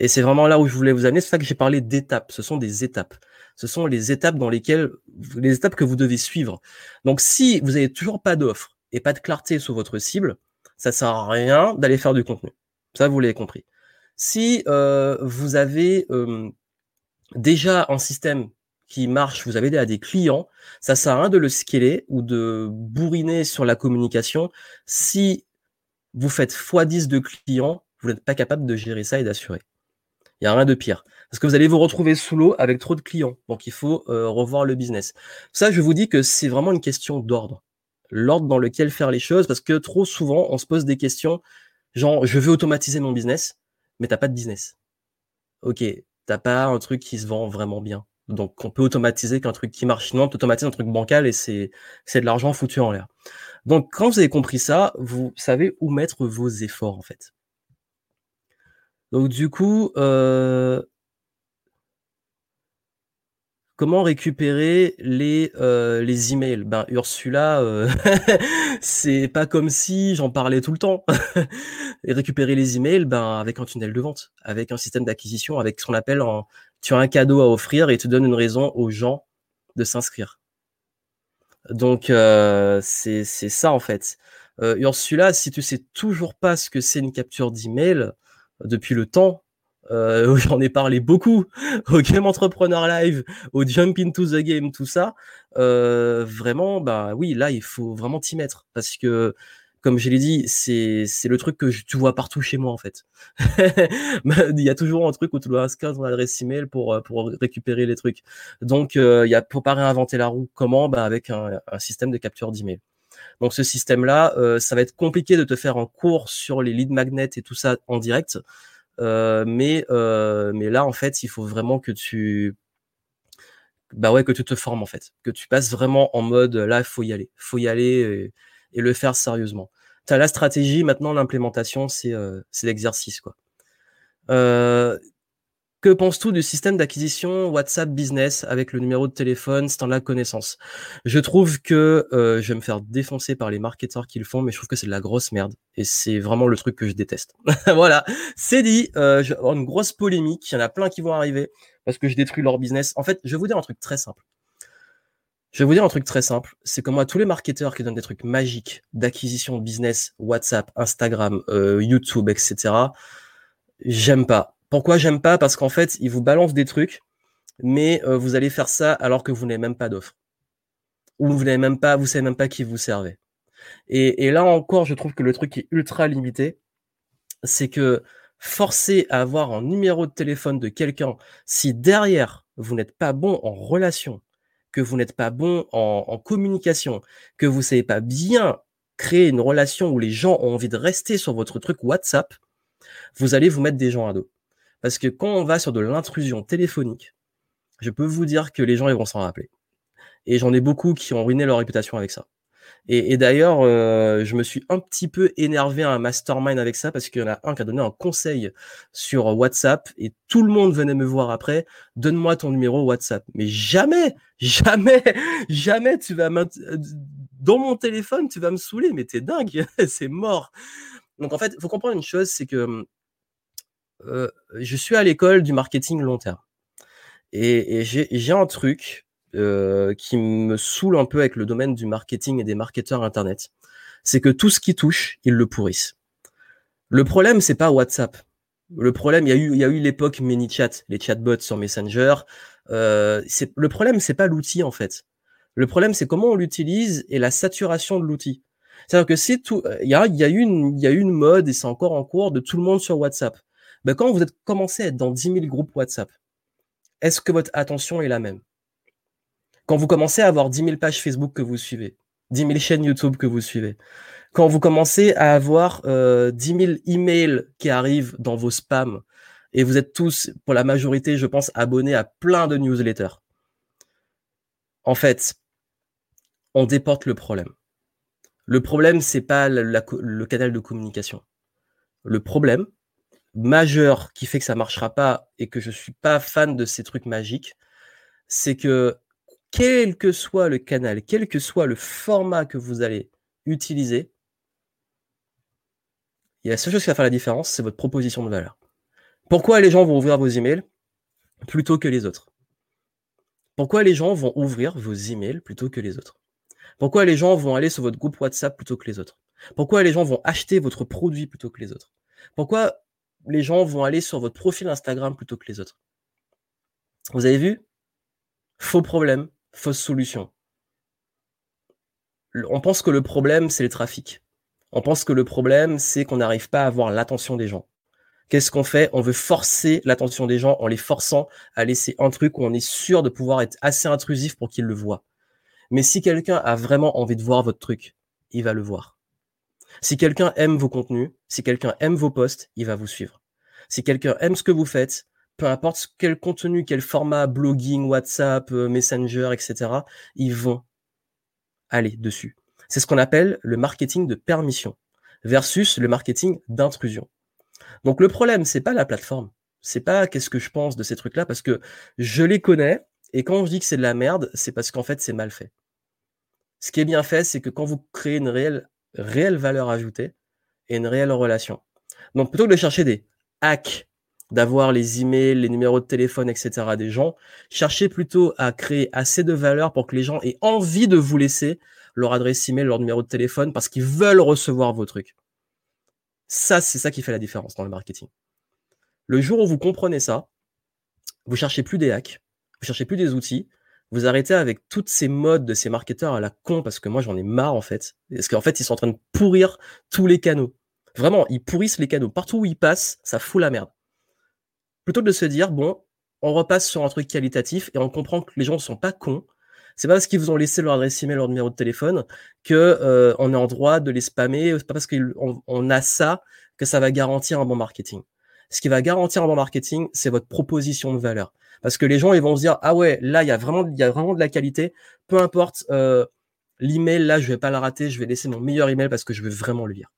Et c'est vraiment là où je voulais vous amener. C'est ça que j'ai parlé d'étapes. Ce sont des étapes. Ce sont les étapes dans lesquelles, les étapes que vous devez suivre. Donc, si vous n'avez toujours pas d'offre et pas de clarté sur votre cible, ça sert à rien d'aller faire du contenu. Ça, vous l'avez compris. Si euh, vous avez déjà un système qui marche, vous avez à des clients, ça sert à rien de le scaler ou de bourriner sur la communication si vous faites x10 de clients, vous n'êtes pas capable de gérer ça et d'assurer. Il n'y a rien de pire. Parce que vous allez vous retrouver sous l'eau avec trop de clients. Donc il faut euh, revoir le business. Ça, je vous dis que c'est vraiment une question d'ordre. L'ordre dans lequel faire les choses, parce que trop souvent, on se pose des questions, genre, je veux automatiser mon business, mais t'as pas de business. Ok, t'as pas un truc qui se vend vraiment bien. Donc, on peut automatiser qu'un truc qui marche. Sinon, on peut automatiser un truc bancal et c'est, c'est de l'argent foutu en l'air. Donc, quand vous avez compris ça, vous savez où mettre vos efforts, en fait. Donc, du coup, euh, comment récupérer les, euh, les emails? Ben, Ursula, euh, c'est pas comme si j'en parlais tout le temps. récupérer les emails, ben, avec un tunnel de vente, avec un système d'acquisition, avec ce qu'on appelle en, tu as un cadeau à offrir et tu donnes une raison aux gens de s'inscrire. Donc euh, c'est ça en fait. Euh, Ursula, si tu sais toujours pas ce que c'est une capture d'email depuis le temps, euh, j'en ai parlé beaucoup au Game Entrepreneur Live, au Jump into the Game, tout ça. Euh, vraiment, bah oui, là il faut vraiment t'y mettre parce que comme je l'ai dit, c'est le truc que tu vois partout chez moi en fait. il y a toujours un truc où tu dois inscrire ton adresse email pour euh, pour récupérer les trucs. Donc euh, il y a faut pas réinventer la roue. Comment? Bah, avec un, un, système de capture d'email. Donc ce système-là, euh, ça va être compliqué de te faire un cours sur les lead magnets et tout ça en direct. Euh, mais euh, mais là en fait, il faut vraiment que tu bah ouais que tu te formes en fait, que tu passes vraiment en mode là faut y aller, faut y aller et le faire sérieusement. Tu as la stratégie, maintenant l'implémentation, c'est euh, l'exercice. quoi. Que penses-tu du système d'acquisition WhatsApp Business avec le numéro de téléphone as connaissance? Je trouve que euh, je vais me faire défoncer par les marketeurs qui le font, mais je trouve que c'est de la grosse merde. Et c'est vraiment le truc que je déteste. voilà, c'est dit. Euh, je vais une grosse polémique. Il y en a plein qui vont arriver parce que je détruis leur business. En fait, je vais vous dire un truc très simple. Je vais vous dire un truc très simple, c'est que moi, tous les marketeurs qui donnent des trucs magiques d'acquisition business, WhatsApp, Instagram, euh, YouTube, etc., j'aime pas. Pourquoi j'aime pas? Parce qu'en fait, ils vous balancent des trucs, mais euh, vous allez faire ça alors que vous n'avez même pas d'offre. Ou vous n'avez même pas, vous savez même pas qui vous servez. Et, et, là encore, je trouve que le truc est ultra limité, c'est que forcer à avoir un numéro de téléphone de quelqu'un si derrière vous n'êtes pas bon en relation, que vous n'êtes pas bon en, communication, que vous savez pas bien créer une relation où les gens ont envie de rester sur votre truc WhatsApp, vous allez vous mettre des gens à dos. Parce que quand on va sur de l'intrusion téléphonique, je peux vous dire que les gens ils vont s'en rappeler. Et j'en ai beaucoup qui ont ruiné leur réputation avec ça. Et, d'ailleurs, euh, je me suis un petit peu énervé à un mastermind avec ça parce qu'il y en a un qui a donné un conseil sur WhatsApp et tout le monde venait me voir après. Donne-moi ton numéro WhatsApp. Mais jamais, jamais, jamais tu vas dans mon téléphone, tu vas me saouler. Mais t'es dingue, c'est mort. Donc en fait, faut comprendre une chose, c'est que euh, je suis à l'école du marketing long terme. Et, et j'ai un truc euh, qui me saoule un peu avec le domaine du marketing et des marketeurs internet, c'est que tout ce qui touche, ils le pourrissent. Le problème, c'est pas WhatsApp. Le problème, il y a eu, il y a l'époque ManyChat, les chatbots sur Messenger. Euh, le problème, c'est pas l'outil en fait. Le problème, c'est comment on l'utilise et la saturation de l'outil. C'est-à-dire que c'est tout, il y a, y a il y a une mode et c'est encore en cours de tout le monde sur WhatsApp. Ben, quand vous êtes commencé à être dans 10 000 groupes WhatsApp, est-ce que votre attention est la même? Quand vous commencez à avoir 10 000 pages Facebook que vous suivez, 10 000 chaînes YouTube que vous suivez, quand vous commencez à avoir euh, 10 000 emails qui arrivent dans vos spams, et vous êtes tous, pour la majorité, je pense, abonnés à plein de newsletters. En fait, on déporte le problème. Le problème, c'est pas le canal de communication. Le problème majeur qui fait que ça marchera pas et que je suis pas fan de ces trucs magiques, c'est que quel que soit le canal, quel que soit le format que vous allez utiliser, il y a la seule chose qui va faire la différence, c'est votre proposition de valeur. Pourquoi les gens vont ouvrir vos emails plutôt que les autres? Pourquoi les gens vont ouvrir vos emails plutôt que les autres? Pourquoi les gens vont aller sur votre groupe WhatsApp plutôt que les autres? Pourquoi les gens vont acheter votre produit plutôt que les autres? Pourquoi les gens vont aller sur votre profil Instagram plutôt que les autres Vous avez vu? Faux problème, fausse solution. On pense que le problème, c'est le trafic. On pense que le problème, c'est qu'on n'arrive pas à avoir l'attention des gens. Qu'est-ce qu'on fait? On veut forcer l'attention des gens en les forçant à laisser un truc où on est sûr de pouvoir être assez intrusif pour qu'ils le voient. Mais si quelqu'un a vraiment envie de voir votre truc, il va le voir. Si quelqu'un aime vos contenus, si quelqu'un aime vos posts, il va vous suivre. Si quelqu'un aime ce que vous faites, peu importe quel contenu, quel format, blogging, WhatsApp, euh, Messenger, etc., ils vont aller dessus. C'est ce qu'on appelle le marketing de permission versus le marketing d'intrusion. Donc le problème, c'est pas la plateforme, c'est pas qu'est-ce que je pense de ces trucs-là parce que je les connais et quand je dis que c'est de la merde, c'est parce qu'en fait c'est mal fait. Ce qui est bien fait, c'est que quand vous créez une réelle, réelle valeur ajoutée et une réelle relation. Donc plutôt que de chercher des hacks d'avoir les emails, les numéros de téléphone, etc. des gens. Cherchez plutôt à créer assez de valeur pour que les gens aient envie de vous laisser leur adresse email, leur numéro de téléphone parce qu'ils veulent recevoir vos trucs. Ça, c'est ça qui fait la différence dans le marketing. Le jour où vous comprenez ça, vous cherchez plus des hacks, vous cherchez plus des outils, vous arrêtez avec toutes ces modes de ces marketeurs à la con parce que moi j'en ai marre en fait. Parce qu'en fait, ils sont en train de pourrir tous les canaux. Vraiment, ils pourrissent les canaux. Partout où ils passent, ça fout la merde plutôt que de se dire, bon, on repasse sur un truc qualitatif et on comprend que les gens ne sont pas cons. C'est pas parce qu'ils vous ont laissé leur adresse email, leur numéro de téléphone, que euh, est en droit de les spammer. C'est pas parce qu'on on a ça que ça va garantir un bon marketing. Ce qui va garantir un bon marketing, c'est votre proposition de valeur. Parce que les gens, ils vont se dire, ah ouais, là, il y a vraiment, il y a vraiment de la qualité. Peu importe euh, l'email, là, je vais pas la rater. Je vais laisser mon meilleur email parce que je veux vraiment le lire.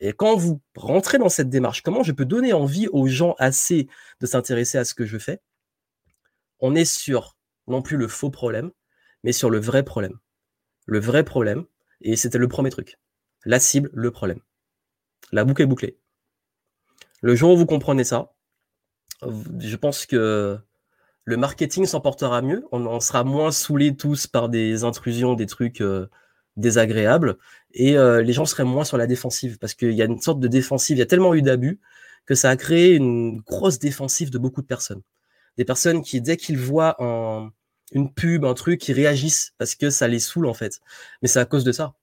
Et quand vous rentrez dans cette démarche, comment je peux donner envie aux gens assez de s'intéresser à ce que je fais? On est sur non plus le faux problème, mais sur le vrai problème. Le vrai problème, et c'était le premier truc. La cible, le problème. La boucle est bouclée. Le jour où vous comprenez ça, je pense que le marketing s'emportera mieux. On, sera moins saoulés tous par des intrusions, des trucs euh, désagréable et euh, les gens seraient moins sur la défensive parce qu'il y a une sorte de défensive, il y a tellement eu d'abus que ça a créé une grosse défensive de beaucoup de personnes. Des personnes qui, dès qu'ils voient une pub, un truc, ils réagissent parce que ça les saoule en fait. Mais c'est à cause de ça.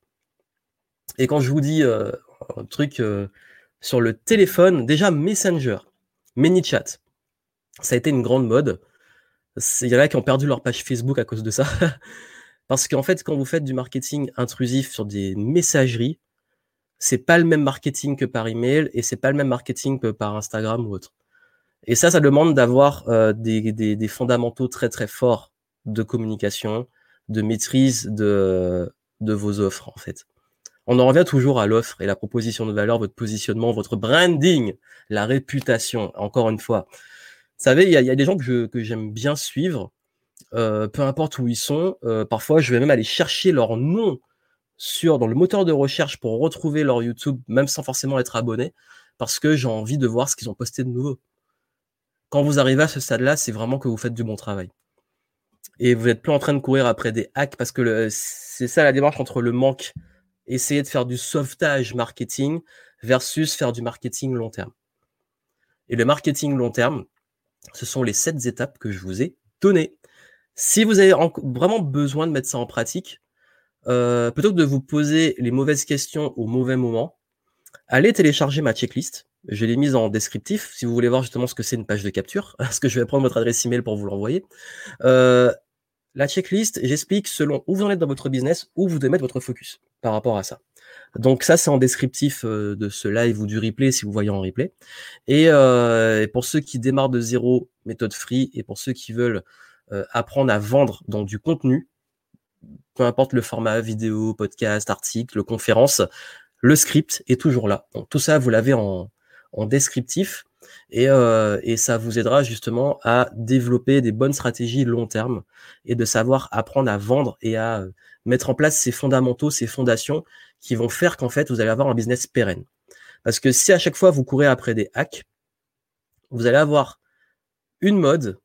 Et quand je vous dis euh, un truc, sur le téléphone, déjà Messenger, ManyChat, ça a été une grande mode. Il y en a qui ont perdu leur page Facebook à cause de ça. Parce qu'en fait, quand vous faites du marketing intrusif sur des messageries, c'est pas le même marketing que par email et c'est pas le même marketing que par Instagram ou autre. Et ça, ça demande d'avoir euh, des, fondamentaux très très forts de communication, de maîtrise de, de vos offres en fait. On en revient toujours à l'offre et la proposition de valeur, votre positionnement, votre branding, la réputation. Encore une fois, savez, il y, a des gens que, j'aime bien suivre, euh, peu importe où ils sont. Euh, parfois, je vais même aller chercher leur nom dans le moteur de recherche pour retrouver leur YouTube, même sans forcément être abonné, parce que j'ai envie de voir ce qu'ils ont posté de nouveau. Quand vous arrivez à ce stade-là, c'est vraiment que vous faites du bon travail. Et vous n'êtes plus en train de courir après des hacks, parce que c'est ça la démarche entre le manque, essayer de faire du sauvetage marketing versus faire du marketing long terme. Et le marketing long terme, ce sont les sept étapes que je vous ai données. Si vous avez vraiment besoin de mettre ça en pratique, euh, plutôt que de vous poser les mauvaises questions au mauvais moment, allez télécharger ma checklist. Je l'ai mise en descriptif si vous voulez voir justement ce que c'est une page de capture, parce que je vais prendre votre adresse email pour vous l'envoyer. Euh, la checklist, j'explique selon où vous en êtes dans votre business, où vous devez mettre votre focus par rapport à ça. Donc ça, c'est en descriptif euh, de ce live ou du replay si vous voyez en replay. Et, euh, pour ceux qui démarrent de zéro, méthode free, et pour ceux qui veulent euh, apprendre à vendre dans du contenu, peu importe le format vidéo, podcast, article, conférence, le script est toujours là. Donc tout ça, vous l'avez en, en descriptif. Et, euh, et, ça vous aidera justement à développer des bonnes stratégies long terme et de savoir apprendre à vendre et à mettre en place ces fondamentaux, ces fondations qui vont faire qu'en fait, vous allez avoir un business pérenne. Parce que si à chaque fois vous courez après des hacks, vous allez avoir une mode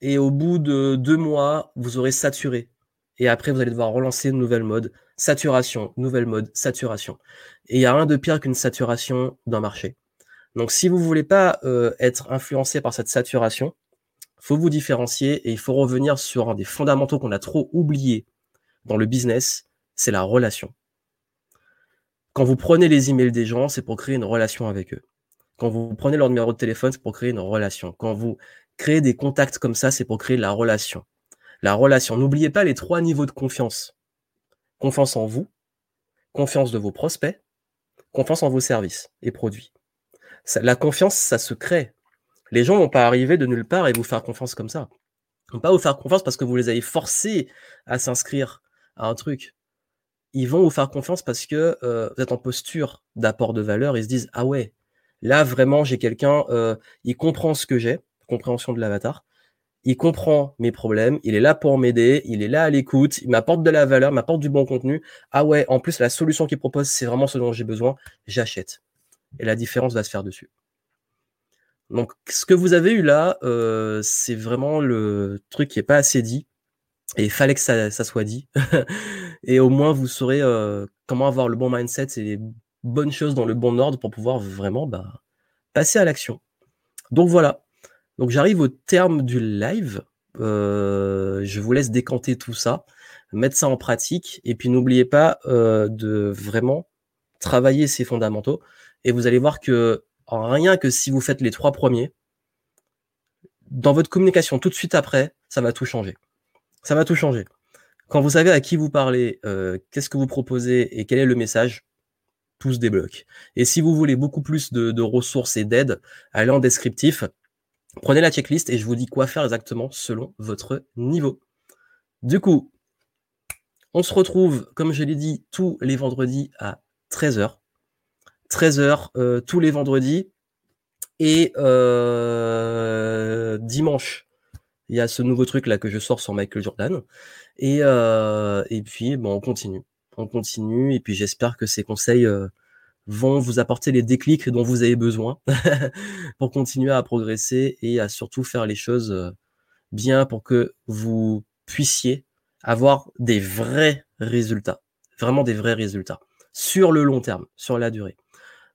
et au bout de deux mois, vous aurez saturé. Et après, vous allez devoir relancer une nouvelle mode, saturation, nouvelle mode, saturation. Et il n'y a rien de pire qu'une saturation d'un marché. Donc, si vous voulez pas euh, être influencé par cette saturation, faut vous différencier et il faut revenir sur un des fondamentaux qu'on a trop oubliés dans le business, c'est la relation. Quand vous prenez les emails des gens, c'est pour créer une relation avec eux. Quand vous prenez leur numéro de téléphone, c'est pour créer une relation. Quand vous créez des contacts comme ça, c'est pour créer la relation. La relation. N'oubliez pas les trois niveaux de confiance. Confiance en vous, confiance de vos prospects, confiance en vos services et produits. la confiance, ça se crée. Les gens vont pas arriver de nulle part et vous faire confiance comme ça. Ils vont pas vous faire confiance parce que vous les avez forcés à s'inscrire à un truc ils vont vous faire confiance parce que euh, vous êtes en posture d'apport de valeur. Ils se disent ah ouais, là vraiment j'ai quelqu'un, euh, il comprend ce que j'ai, compréhension de l'avatar. Il comprend mes problèmes, il est là pour m'aider, il est là à l'écoute, il m'apporte de la valeur, m'apporte du bon contenu. Ah ouais, en plus la solution qu'il propose, c'est vraiment ce dont j'ai besoin, j'achète. Et la différence va se faire dessus. Donc ce que vous avez eu là, euh, c'est vraiment le truc qui est pas assez dit. Et il fallait que ça, ça soit dit. et au moins, vous saurez euh, comment avoir le bon mindset et les bonnes choses dans le bon ordre pour pouvoir vraiment bah, passer à l'action. Donc voilà. Donc j'arrive au terme du live. Euh, je vous laisse décanter tout ça, mettre ça en pratique. Et puis n'oubliez pas euh, de vraiment travailler ces fondamentaux. Et vous allez voir que rien que si vous faites les trois premiers, dans votre communication tout de suite après, ça va tout changer ça va tout changer. Quand vous savez à qui vous parlez, euh, qu'est-ce que vous proposez et quel est le message, tout se débloque. Et si vous voulez beaucoup plus de, ressources et d'aide, allez en descriptif, prenez la checklist et je vous dis quoi faire exactement selon votre niveau. Du coup, on se retrouve, comme je l'ai dit, tous les vendredis à 13h. 13h euh, tous les vendredis. Et euh, dimanche, il y a ce nouveau truc là que je sors sur Michael Jordan. Et, euh, et puis, bon, on continue. On continue. Et puis, j'espère que ces conseils euh, vont vous apporter les déclics dont vous avez besoin pour continuer à progresser et à surtout faire les choses euh, bien pour que vous puissiez avoir des vrais résultats. Vraiment des vrais résultats. Sur le long terme, sur la durée.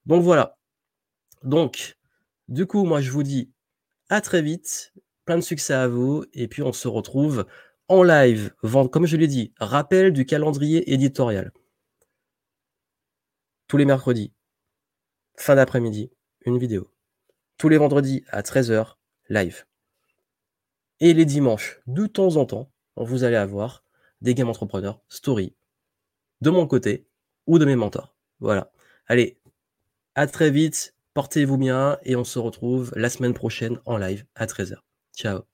Donc voilà. Donc, du coup, moi, je vous dis à très vite. Plein de succès à vous. Et puis, on se retrouve en live, comme je l'ai dit, rappel du calendrier éditorial. Tous les mercredis. fin d'après-midi, une vidéo. Tous les vendredis à 13h, live. Et les dimanches, de temps en temps, vous allez avoir des game entrepreneurs, story, de mon côté ou de mes mentors. Voilà. Allez, à très vite, portez-vous bien et on se retrouve la semaine prochaine en live à 13h. Ciao